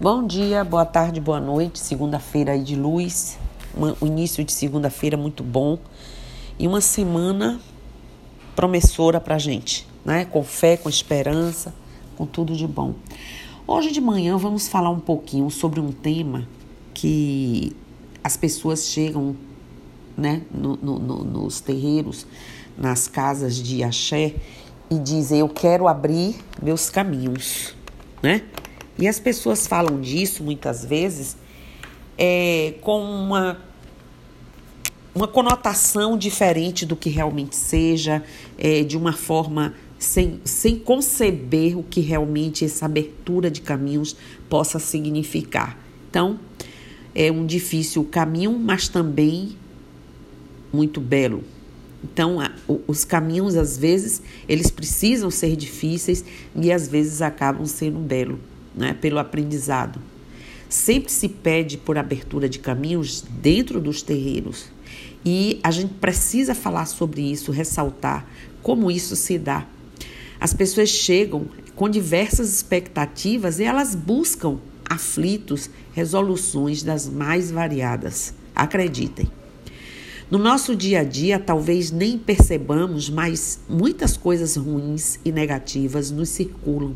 Bom dia, boa tarde, boa noite. Segunda-feira aí de luz, o início de segunda-feira muito bom e uma semana promissora para gente, né? Com fé, com esperança, com tudo de bom. Hoje de manhã vamos falar um pouquinho sobre um tema que as pessoas chegam, né, no, no, no, nos terreiros, nas casas de axé e dizem: Eu quero abrir meus caminhos, né? E as pessoas falam disso muitas vezes é, com uma, uma conotação diferente do que realmente seja, é, de uma forma sem, sem conceber o que realmente essa abertura de caminhos possa significar. Então, é um difícil caminho, mas também muito belo. Então, os caminhos, às vezes, eles precisam ser difíceis e às vezes acabam sendo belos né, pelo aprendizado. Sempre se pede por abertura de caminhos dentro dos terreiros. E a gente precisa falar sobre isso, ressaltar como isso se dá. As pessoas chegam com diversas expectativas e elas buscam aflitos resoluções das mais variadas. Acreditem. No nosso dia a dia, talvez nem percebamos, mas muitas coisas ruins e negativas nos circulam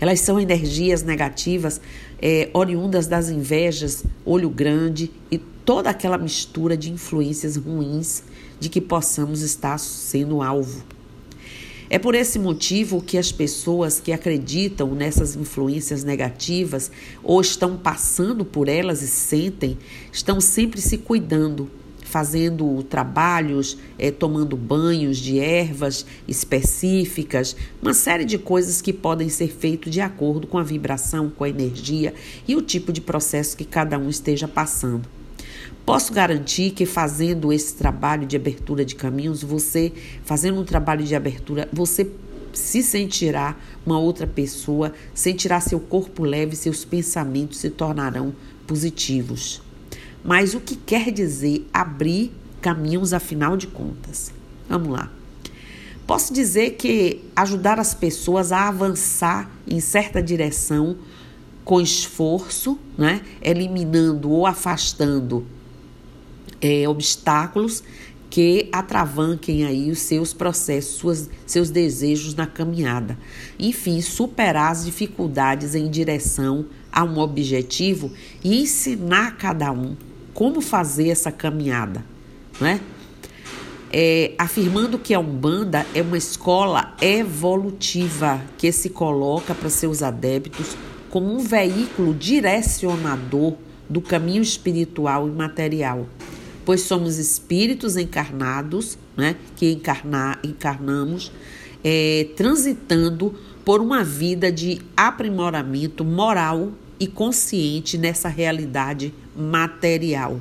elas são energias negativas é, oriundas das invejas, olho grande e toda aquela mistura de influências ruins de que possamos estar sendo alvo. É por esse motivo que as pessoas que acreditam nessas influências negativas ou estão passando por elas e sentem, estão sempre se cuidando, fazendo trabalhos, é, tomando banhos de ervas específicas, uma série de coisas que podem ser feitas de acordo com a vibração, com a energia e o tipo de processo que cada um esteja passando. Posso garantir que fazendo esse trabalho de abertura de caminhos, você, fazendo um trabalho de abertura, você se sentirá uma outra pessoa, sentirá seu corpo leve, seus pensamentos se tornarão positivos. Mas o que quer dizer abrir caminhos, afinal de contas? Vamos lá. Posso dizer que ajudar as pessoas a avançar em certa direção com esforço, né? eliminando ou afastando é, obstáculos que atravanquem aí os seus processos, suas, seus desejos na caminhada. Enfim, superar as dificuldades em direção a um objetivo e ensinar cada um como fazer essa caminhada, né? É, afirmando que a Umbanda é uma escola evolutiva que se coloca para seus adeptos como um veículo direcionador do caminho espiritual e material, pois somos espíritos encarnados, né, que encarnar, encarnamos, é, transitando por uma vida de aprimoramento moral e consciente nessa realidade material.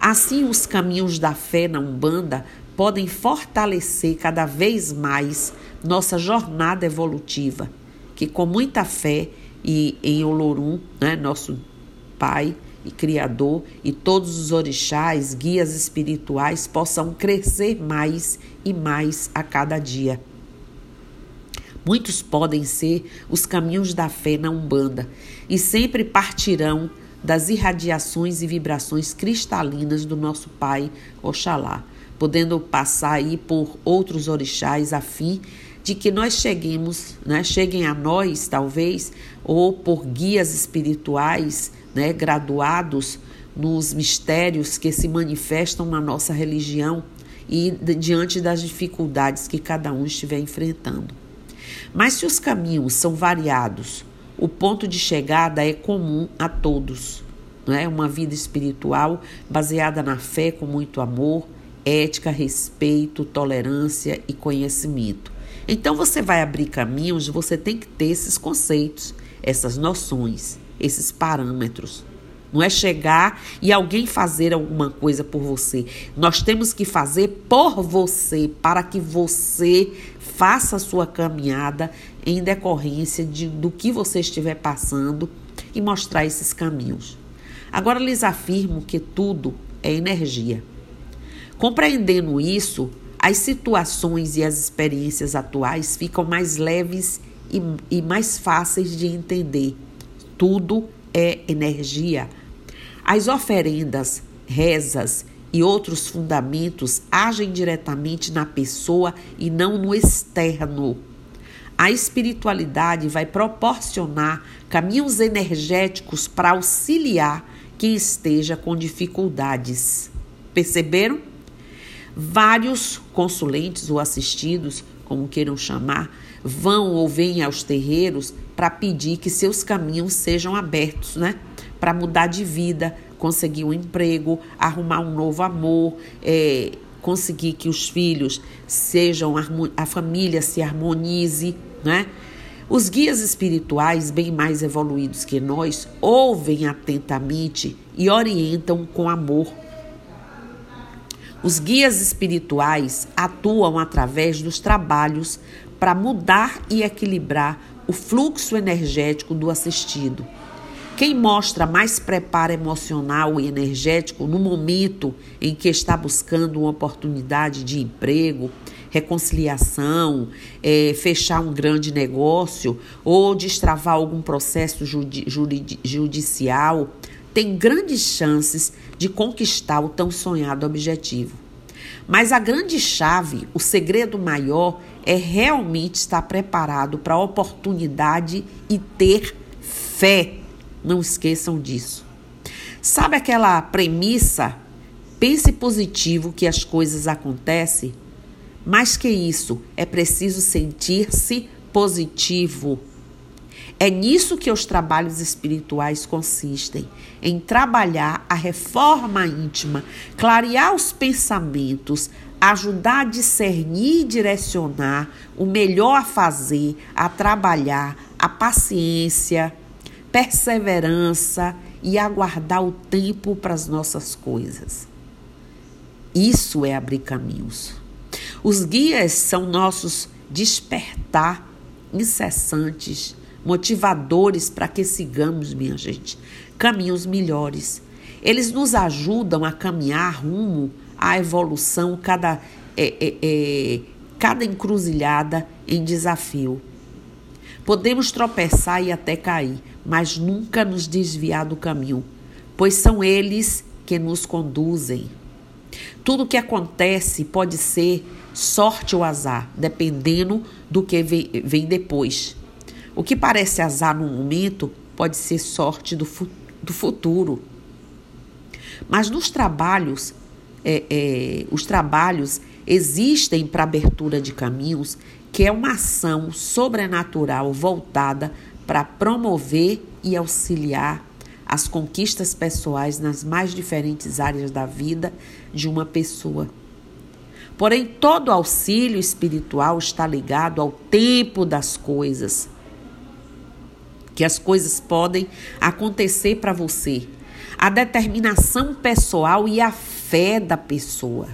Assim, os caminhos da fé na Umbanda podem fortalecer cada vez mais nossa jornada evolutiva, que com muita fé e em Olorum, né, nosso Pai e Criador, e todos os orixás, guias espirituais possam crescer mais e mais a cada dia. Muitos podem ser os caminhos da fé na Umbanda e sempre partirão das irradiações e vibrações cristalinas do nosso Pai Oxalá, podendo passar aí por outros orixás a fim de que nós cheguemos, né, cheguem a nós, talvez, ou por guias espirituais, né, graduados nos mistérios que se manifestam na nossa religião e diante das dificuldades que cada um estiver enfrentando. Mas se os caminhos são variados, o ponto de chegada é comum a todos. Não é? Uma vida espiritual baseada na fé com muito amor, ética, respeito, tolerância e conhecimento. Então você vai abrir caminhos, você tem que ter esses conceitos, essas noções, esses parâmetros. Não é chegar e alguém fazer alguma coisa por você. Nós temos que fazer por você, para que você faça a sua caminhada em decorrência de, do que você estiver passando e mostrar esses caminhos. Agora lhes afirmo que tudo é energia. Compreendendo isso, as situações e as experiências atuais ficam mais leves e, e mais fáceis de entender tudo é energia. As oferendas, rezas e outros fundamentos agem diretamente na pessoa e não no externo. A espiritualidade vai proporcionar caminhos energéticos para auxiliar quem esteja com dificuldades. Perceberam? Vários consulentes ou assistidos, como queiram chamar, vão ou vêm aos terreiros para pedir que seus caminhos sejam abertos, né? Para mudar de vida, conseguir um emprego, arrumar um novo amor, é, conseguir que os filhos sejam, a família se harmonize, né? Os guias espirituais, bem mais evoluídos que nós, ouvem atentamente e orientam com amor. Os guias espirituais atuam através dos trabalhos para mudar e equilibrar o fluxo energético do assistido. Quem mostra mais preparo emocional e energético no momento em que está buscando uma oportunidade de emprego, reconciliação, é, fechar um grande negócio ou destravar algum processo judi judicial, tem grandes chances de conquistar o tão sonhado objetivo. Mas a grande chave, o segredo maior, é realmente estar preparado para a oportunidade e ter fé não esqueçam disso. Sabe aquela premissa? Pense positivo que as coisas acontecem. Mais que isso, é preciso sentir-se positivo. É nisso que os trabalhos espirituais consistem: em trabalhar a reforma íntima, clarear os pensamentos, ajudar a discernir e direcionar o melhor a fazer, a trabalhar, a paciência, perseverança e aguardar o tempo para as nossas coisas. Isso é abrir caminhos. Os guias são nossos despertar incessantes, motivadores para que sigamos, minha gente, caminhos melhores. Eles nos ajudam a caminhar rumo à evolução, cada, é, é, é, cada encruzilhada em desafio. Podemos tropeçar e até cair, mas nunca nos desviar do caminho, pois são eles que nos conduzem. Tudo que acontece pode ser sorte ou azar, dependendo do que vem depois. O que parece azar no momento pode ser sorte do, do futuro. Mas nos trabalhos, é, é, os trabalhos existem para abertura de caminhos, que é uma ação sobrenatural voltada para promover e auxiliar as conquistas pessoais nas mais diferentes áreas da vida de uma pessoa. Porém, todo auxílio espiritual está ligado ao tempo das coisas. Que as coisas podem acontecer para você. A determinação pessoal e a fé da pessoa.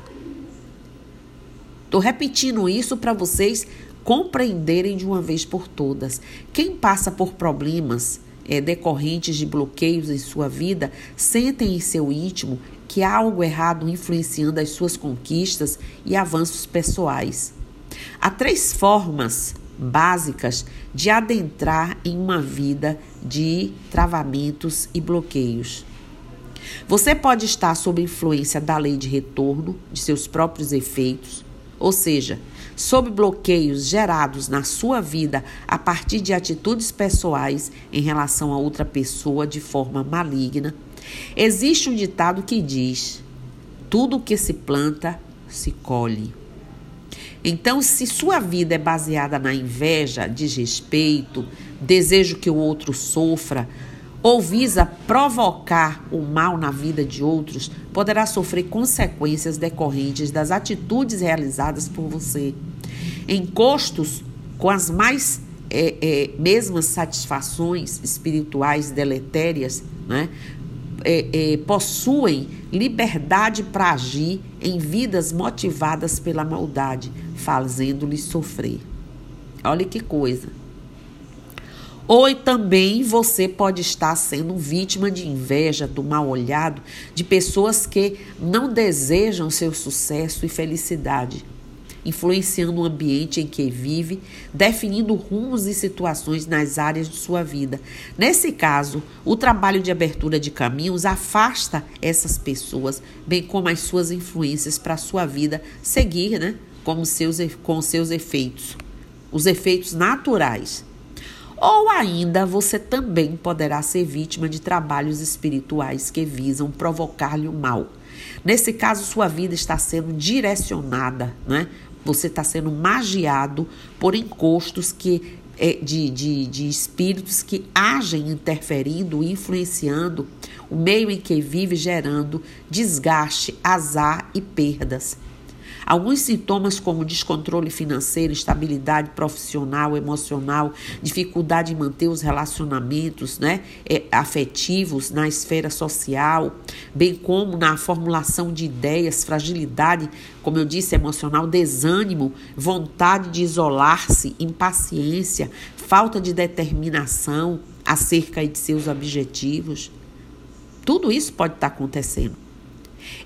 Estou repetindo isso para vocês compreenderem de uma vez por todas. Quem passa por problemas é, decorrentes de bloqueios em sua vida sentem em seu íntimo que há algo errado influenciando as suas conquistas e avanços pessoais. Há três formas básicas de adentrar em uma vida de travamentos e bloqueios. Você pode estar sob influência da lei de retorno, de seus próprios efeitos, ou seja, sob bloqueios gerados na sua vida a partir de atitudes pessoais em relação a outra pessoa de forma maligna, existe um ditado que diz: tudo que se planta se colhe. Então, se sua vida é baseada na inveja, desrespeito, desejo que o outro sofra, ou visa provocar o mal na vida de outros, poderá sofrer consequências decorrentes das atitudes realizadas por você. Encostos com as mais é, é, mesmas satisfações espirituais deletérias, né? É, é possuem liberdade para agir em vidas motivadas pela maldade, fazendo-lhes sofrer. Olha que coisa. Ou também você pode estar sendo vítima de inveja, do mal olhado, de pessoas que não desejam seu sucesso e felicidade. influenciando o ambiente em que vive, definindo rumos e situações nas áreas de sua vida. Nesse caso, o trabalho de abertura de caminhos afasta essas pessoas, bem como as suas influências para a sua vida seguir, né, com seus, com seus efeitos, os efeitos naturais. Ou ainda você também poderá ser vítima de trabalhos espirituais que visam provocar-lhe o mal. Nesse caso, sua vida está sendo direcionada, né? Você está sendo magiado por encostos que é, de, de, de espíritos que agem interferindo, influenciando o meio em que vive, gerando desgaste, azar e perdas. Alguns sintomas, como descontrole financeiro, instabilidade profissional, emocional, dificuldade em manter os relacionamentos né, é, afetivos na esfera social, bem como na formulação de ideias, fragilidade, como eu disse, emocional, desânimo, vontade de isolar-se, impaciência, falta de determinação acerca de seus objetivos. Tudo isso pode estar acontecendo.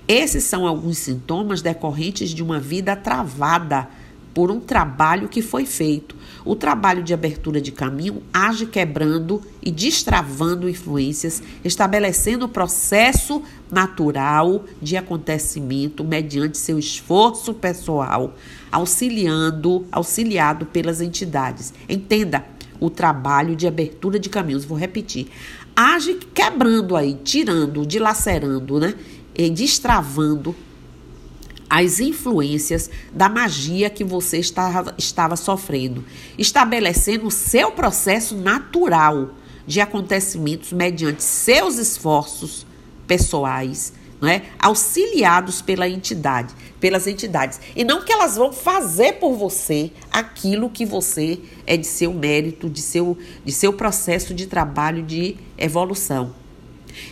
Esses são alguns sintomas decorrentes de uma vida travada por um trabalho que foi feito. O trabalho de abertura de caminho age quebrando e destravando influências, estabelecendo o processo natural de acontecimento mediante seu esforço pessoal, auxiliando, auxiliado pelas entidades. Entenda, o trabalho de abertura de caminhos, vou repetir, age quebrando aí, tirando, dilacerando, né? E destravando as influências da magia que você estava, estava sofrendo, estabelecendo o seu processo natural de acontecimentos mediante seus esforços pessoais, não é? auxiliados pela entidade, pelas entidades. E não que elas vão fazer por você aquilo que você é de seu mérito, de seu, de seu processo de trabalho de evolução.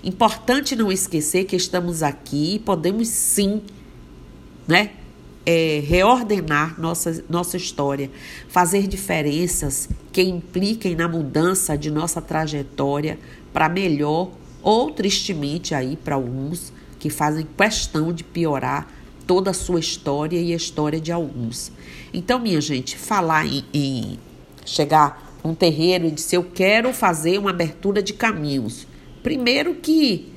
Importante não esquecer que estamos aqui e podemos sim, né? É, reordenar nossa, nossa história, fazer diferenças que impliquem na mudança de nossa trajetória para melhor ou tristemente aí para alguns que fazem questão de piorar toda a sua história e a história de alguns. Então, minha gente, falar em, em chegar um terreiro e dizer eu quero fazer uma abertura de caminhos Primeiro que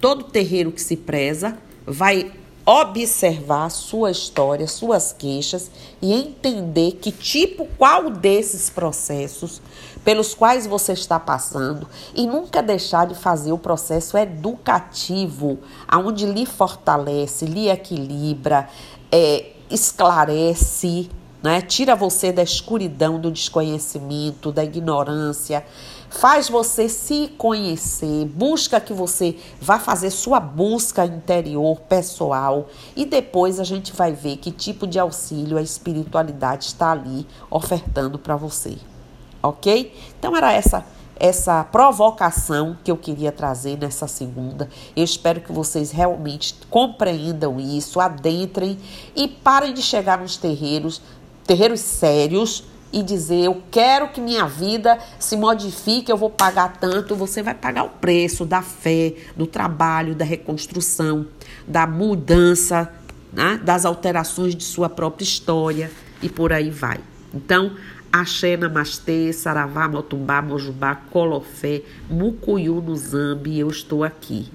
todo terreiro que se preza vai observar sua história, suas queixas e entender que tipo, qual desses processos pelos quais você está passando e nunca deixar de fazer o processo educativo, aonde lhe fortalece, lhe equilibra, é, esclarece, né? tira você da escuridão, do desconhecimento, da ignorância faz você se conhecer, busca que você vá fazer sua busca interior, pessoal, e depois a gente vai ver que tipo de auxílio a espiritualidade está ali ofertando para você. Ok? Então era essa essa provocação que eu queria trazer nessa segunda. Eu espero que vocês realmente compreendam isso, adentrem e parem de chegar nos terreiros, terreiros sérios e dizer eu quero que minha vida se modifique, eu vou pagar tanto, você vai pagar o preço da fé, do trabalho, da reconstrução, da mudança, né? das alterações de sua própria história e por aí vai. Então, Axé, Namastê, Saravá, Motumbá, Mojubá, Colofé, Mucuyu no Zambi, eu estou aqui.